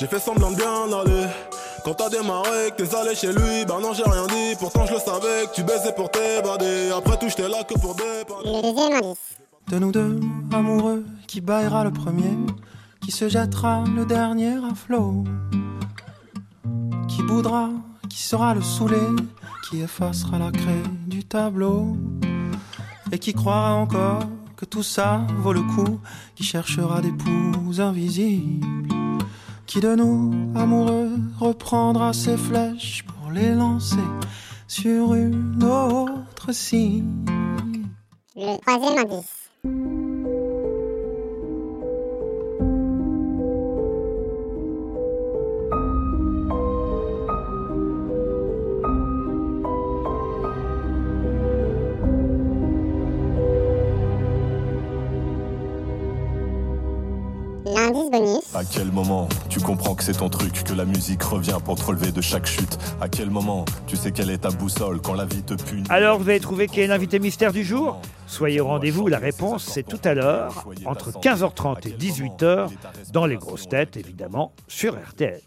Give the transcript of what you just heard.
J'ai fait semblant de bien aller. Quand t'as démarré, que t'es allé chez lui, bah non j'ai rien dit, pourtant je le savais que tu baisais pour t'évader, après tout j'étais là que pour dépanner. De nous deux, amoureux, qui baillera le premier, qui se jettera le dernier à flot, qui boudra, qui sera le saoulé, qui effacera la craie du tableau, et qui croira encore que tout ça vaut le coup, qui cherchera des poux invisibles, qui de nous, amoureux, reprendra ses flèches pour les lancer sur une autre cible. Le troisième indice. L'indice bonus. À quel moment tu comprends que c'est ton truc, que la musique revient pour te relever de chaque chute? À quel moment tu sais quelle est ta boussole quand la vie te punit? Alors vous avez trouvé qui est l'invité mystère du jour? Soyez au rendez-vous, la réponse c'est tout à l'heure, entre 15h30 et 18h, dans les grosses têtes évidemment, sur RTL.